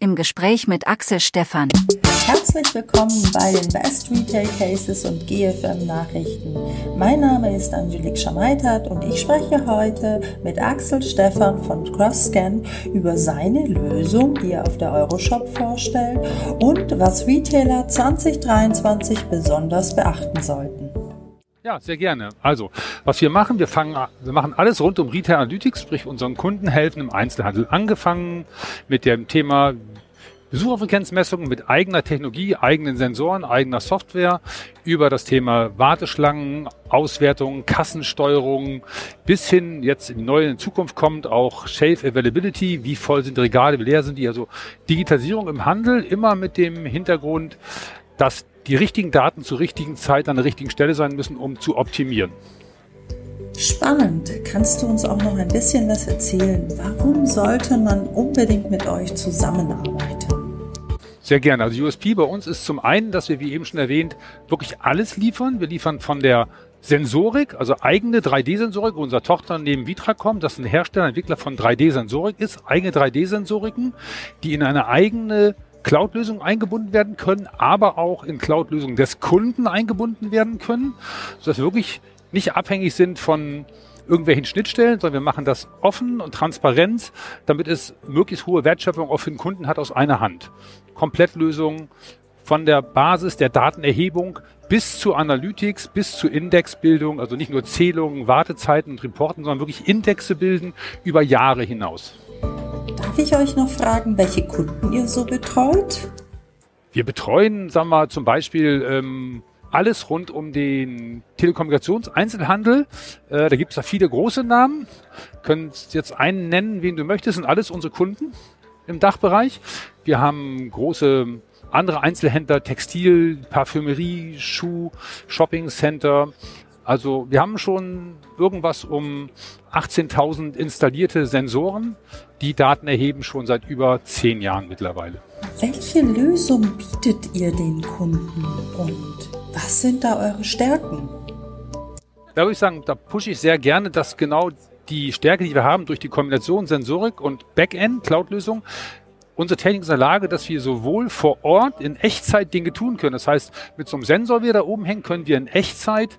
im Gespräch mit Axel Stephan. Herzlich willkommen bei den Best Retail Cases und GFM Nachrichten. Mein Name ist Angelique Schamaitert und ich spreche heute mit Axel Stephan von CrossScan über seine Lösung, die er auf der Euroshop vorstellt und was Retailer 2023 besonders beachten sollten. Ja, sehr gerne. Also, was wir machen, wir fangen, wir machen alles rund um Retail Analytics, sprich unseren Kunden helfen im Einzelhandel. Angefangen mit dem Thema Besucherfrequenzmessungen mit eigener Technologie, eigenen Sensoren, eigener Software, über das Thema Warteschlangen, Auswertung, Kassensteuerung, bis hin jetzt in die neue Zukunft kommt auch Shelf Availability, wie voll sind Regale, wie leer sind die, also Digitalisierung im Handel, immer mit dem Hintergrund, dass die richtigen Daten zur richtigen Zeit an der richtigen Stelle sein müssen, um zu optimieren. Spannend. Kannst du uns auch noch ein bisschen was erzählen? Warum sollte man unbedingt mit euch zusammenarbeiten? Sehr gerne. Also USP bei uns ist zum einen, dass wir, wie eben schon erwähnt, wirklich alles liefern. Wir liefern von der Sensorik, also eigene 3D-Sensorik, unser Tochter neben Vitracom, das ein Hersteller, Entwickler von 3D-Sensorik ist, eigene 3D-Sensoriken, die in eine eigene Cloud-Lösungen eingebunden werden können, aber auch in Cloud-Lösungen des Kunden eingebunden werden können, sodass wir wirklich nicht abhängig sind von irgendwelchen Schnittstellen, sondern wir machen das offen und transparent, damit es möglichst hohe Wertschöpfung auch für den Kunden hat aus einer Hand. Komplettlösungen von der Basis der Datenerhebung bis zu Analytics, bis zu Indexbildung, also nicht nur Zählungen, Wartezeiten und Reporten, sondern wirklich Indexe bilden über Jahre hinaus. Darf ich euch noch fragen, welche Kunden ihr so betreut? Wir betreuen, sagen wir mal, zum Beispiel ähm, alles rund um den Telekommunikationseinzelhandel. Äh, da gibt es da viele große Namen. Können jetzt einen nennen, wen du möchtest, sind alles unsere Kunden im Dachbereich. Wir haben große andere Einzelhändler, Textil, Parfümerie, Schuh, Shopping Center, also wir haben schon irgendwas um 18.000 installierte Sensoren, die Daten erheben schon seit über zehn Jahren mittlerweile. Welche Lösung bietet ihr den Kunden und was sind da eure Stärken? Da würde ich sagen, da pushe ich sehr gerne, dass genau die Stärke, die wir haben durch die Kombination Sensorik und Backend, Cloud-Lösung, unsere Technik ist in der Lage, dass wir sowohl vor Ort in Echtzeit Dinge tun können. Das heißt, mit so einem Sensor, wie er da oben hängt, können wir in Echtzeit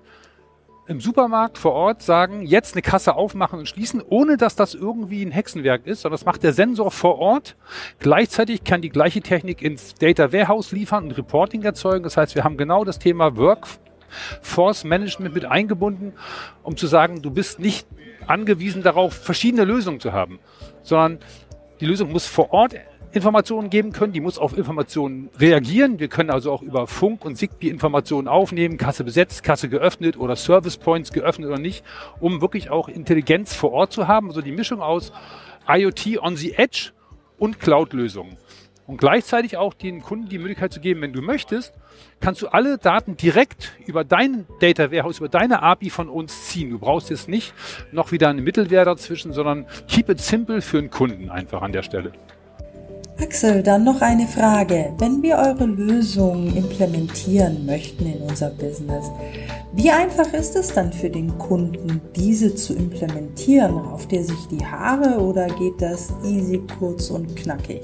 im Supermarkt vor Ort sagen, jetzt eine Kasse aufmachen und schließen, ohne dass das irgendwie ein Hexenwerk ist, sondern das macht der Sensor vor Ort. Gleichzeitig kann die gleiche Technik ins Data Warehouse liefern und Reporting erzeugen. Das heißt, wir haben genau das Thema Workforce Management mit eingebunden, um zu sagen, du bist nicht angewiesen darauf, verschiedene Lösungen zu haben, sondern die Lösung muss vor Ort Informationen geben können, die muss auf Informationen reagieren. Wir können also auch über Funk und Zigbee Informationen aufnehmen, Kasse besetzt, Kasse geöffnet oder Service Points geöffnet oder nicht, um wirklich auch Intelligenz vor Ort zu haben. Also die Mischung aus IoT on the Edge und Cloud-Lösungen. Und gleichzeitig auch den Kunden die Möglichkeit zu geben, wenn du möchtest, kannst du alle Daten direkt über dein Data Warehouse, über deine API von uns ziehen. Du brauchst jetzt nicht noch wieder eine Mittelwehr dazwischen, sondern keep it simple für den Kunden einfach an der Stelle. Axel, dann noch eine Frage. Wenn wir eure Lösung implementieren möchten in unser Business, wie einfach ist es dann für den Kunden, diese zu implementieren? Rauft ihr sich die Haare oder geht das easy, kurz und knackig?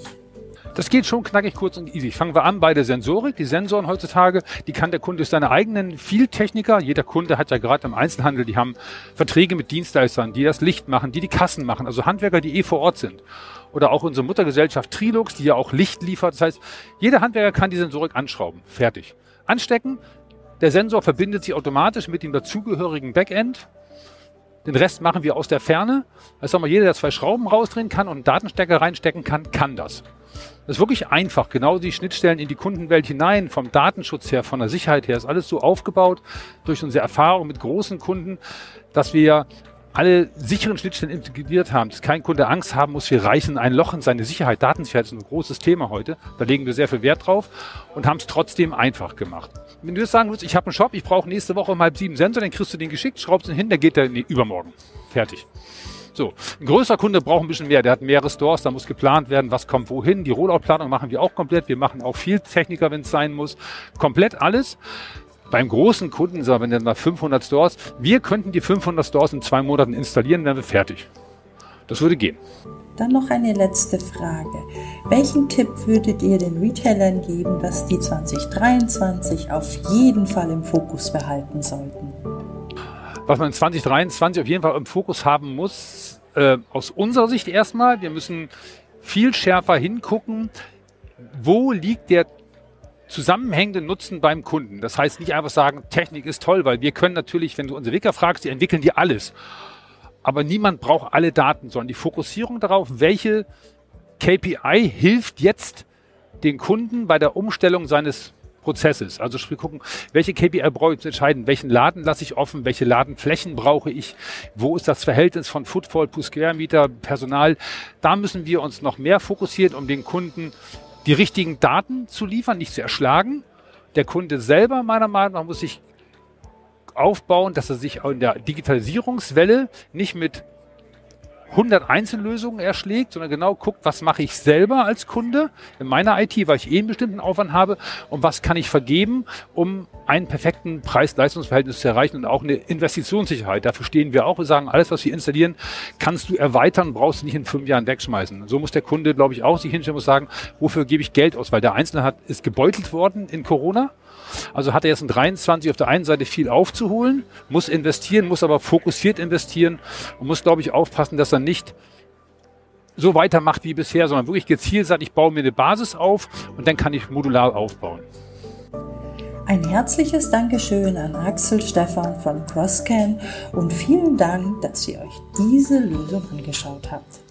Das geht schon knackig, kurz und easy. Fangen wir an bei der Sensorik. Die Sensoren heutzutage, die kann der Kunde seine eigenen Vieltechniker. Jeder Kunde hat ja gerade im Einzelhandel, die haben Verträge mit Dienstleistern, die das Licht machen, die die Kassen machen, also Handwerker, die eh vor Ort sind oder auch unsere Muttergesellschaft Trilux, die ja auch Licht liefert. Das heißt, jeder Handwerker kann die Sensorik anschrauben. Fertig. Anstecken. Der Sensor verbindet sich automatisch mit dem dazugehörigen Backend. Den Rest machen wir aus der Ferne. Das sagen jeder, der zwei Schrauben rausdrehen kann und einen Datenstecker reinstecken kann, kann das. Das ist wirklich einfach. Genau die Schnittstellen in die Kundenwelt hinein, vom Datenschutz her, von der Sicherheit her, ist alles so aufgebaut durch unsere Erfahrung mit großen Kunden, dass wir alle sicheren Schnittstellen integriert haben, dass kein Kunde Angst haben muss, wir reißen ein Loch in seine Sicherheit. Datensicherheit ist ein großes Thema heute. Da legen wir sehr viel Wert drauf und haben es trotzdem einfach gemacht. Wenn du jetzt sagen willst, ich habe einen Shop, ich brauche nächste Woche um halb sieben Sensor, dann kriegst du den geschickt, schraubst ihn hin, der geht der nee, übermorgen. Fertig. So, ein größerer Kunde braucht ein bisschen mehr. Der hat mehrere Stores, da muss geplant werden, was kommt wohin. Die Rollout-Planung machen wir auch komplett. Wir machen auch viel Techniker, wenn es sein muss. Komplett alles beim großen Kunden, sagen wir, wenn dann mal 500 Stores, wir könnten die 500 Stores in zwei Monaten installieren, wären wir fertig. Das würde gehen. Dann noch eine letzte Frage. Welchen Tipp würdet ihr den Retailern geben, was die 2023 auf jeden Fall im Fokus behalten sollten? Was man 2023 auf jeden Fall im Fokus haben muss, äh, aus unserer Sicht erstmal, wir müssen viel schärfer hingucken, wo liegt der zusammenhängende Nutzen beim Kunden. Das heißt nicht einfach sagen, Technik ist toll, weil wir können natürlich, wenn du unsere Entwickler fragst, die entwickeln dir alles. Aber niemand braucht alle Daten, sondern die Fokussierung darauf, welche KPI hilft jetzt den Kunden bei der Umstellung seines Prozesses. Also wir gucken, welche KPI brauche ich zu entscheiden, welchen Laden lasse ich offen, welche Ladenflächen brauche ich, wo ist das Verhältnis von Footfall Square Meter, Personal. Da müssen wir uns noch mehr fokussieren, um den Kunden die richtigen Daten zu liefern, nicht zu erschlagen. Der Kunde selber, meiner Meinung nach, muss sich aufbauen, dass er sich in der Digitalisierungswelle nicht mit 100 Einzellösungen erschlägt, sondern genau guckt, was mache ich selber als Kunde in meiner IT, weil ich eh einen bestimmten Aufwand habe und was kann ich vergeben, um einen perfekten Preis-Leistungsverhältnis zu erreichen und auch eine Investitionssicherheit. Dafür stehen wir auch. Wir sagen, alles, was wir installieren, kannst du erweitern, brauchst du nicht in fünf Jahren wegschmeißen. So muss der Kunde, glaube ich, auch sich hinstellen und sagen, wofür gebe ich Geld aus? Weil der Einzelne hat, ist gebeutelt worden in Corona also hat er jetzt in 23 auf der einen Seite viel aufzuholen, muss investieren, muss aber fokussiert investieren und muss, glaube ich, aufpassen, dass er nicht so weitermacht wie bisher, sondern wirklich gezielt sagt, ich baue mir eine Basis auf und dann kann ich modular aufbauen. Ein herzliches Dankeschön an Axel Stefan von CrossCan und vielen Dank, dass ihr euch diese Lösung angeschaut habt.